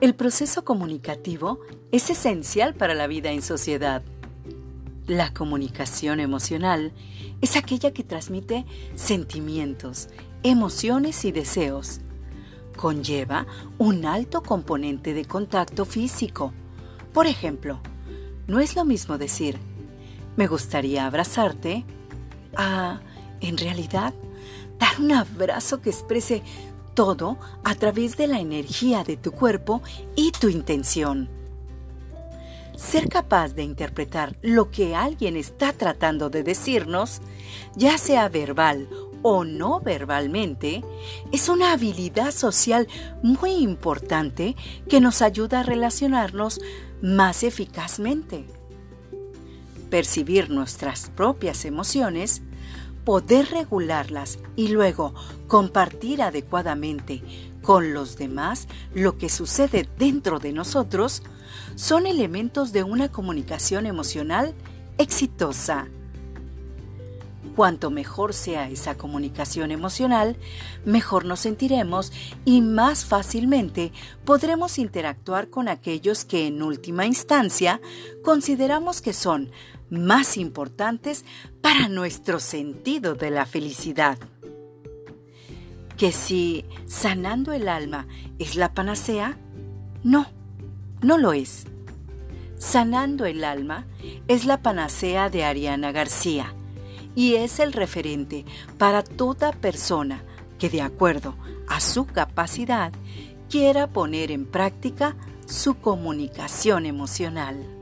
El proceso comunicativo es esencial para la vida en sociedad. La comunicación emocional es aquella que transmite sentimientos, emociones y deseos. Conlleva un alto componente de contacto físico. Por ejemplo, no es lo mismo decir, me gustaría abrazarte, a, en realidad, dar un abrazo que exprese todo a través de la energía de tu cuerpo y tu intención. Ser capaz de interpretar lo que alguien está tratando de decirnos, ya sea verbal o no verbalmente, es una habilidad social muy importante que nos ayuda a relacionarnos más eficazmente. Percibir nuestras propias emociones poder regularlas y luego compartir adecuadamente con los demás lo que sucede dentro de nosotros son elementos de una comunicación emocional exitosa. Cuanto mejor sea esa comunicación emocional, mejor nos sentiremos y más fácilmente podremos interactuar con aquellos que en última instancia consideramos que son más importantes para nuestro sentido de la felicidad. Que si sanando el alma es la panacea, no, no lo es. Sanando el alma es la panacea de Ariana García y es el referente para toda persona que de acuerdo a su capacidad quiera poner en práctica su comunicación emocional.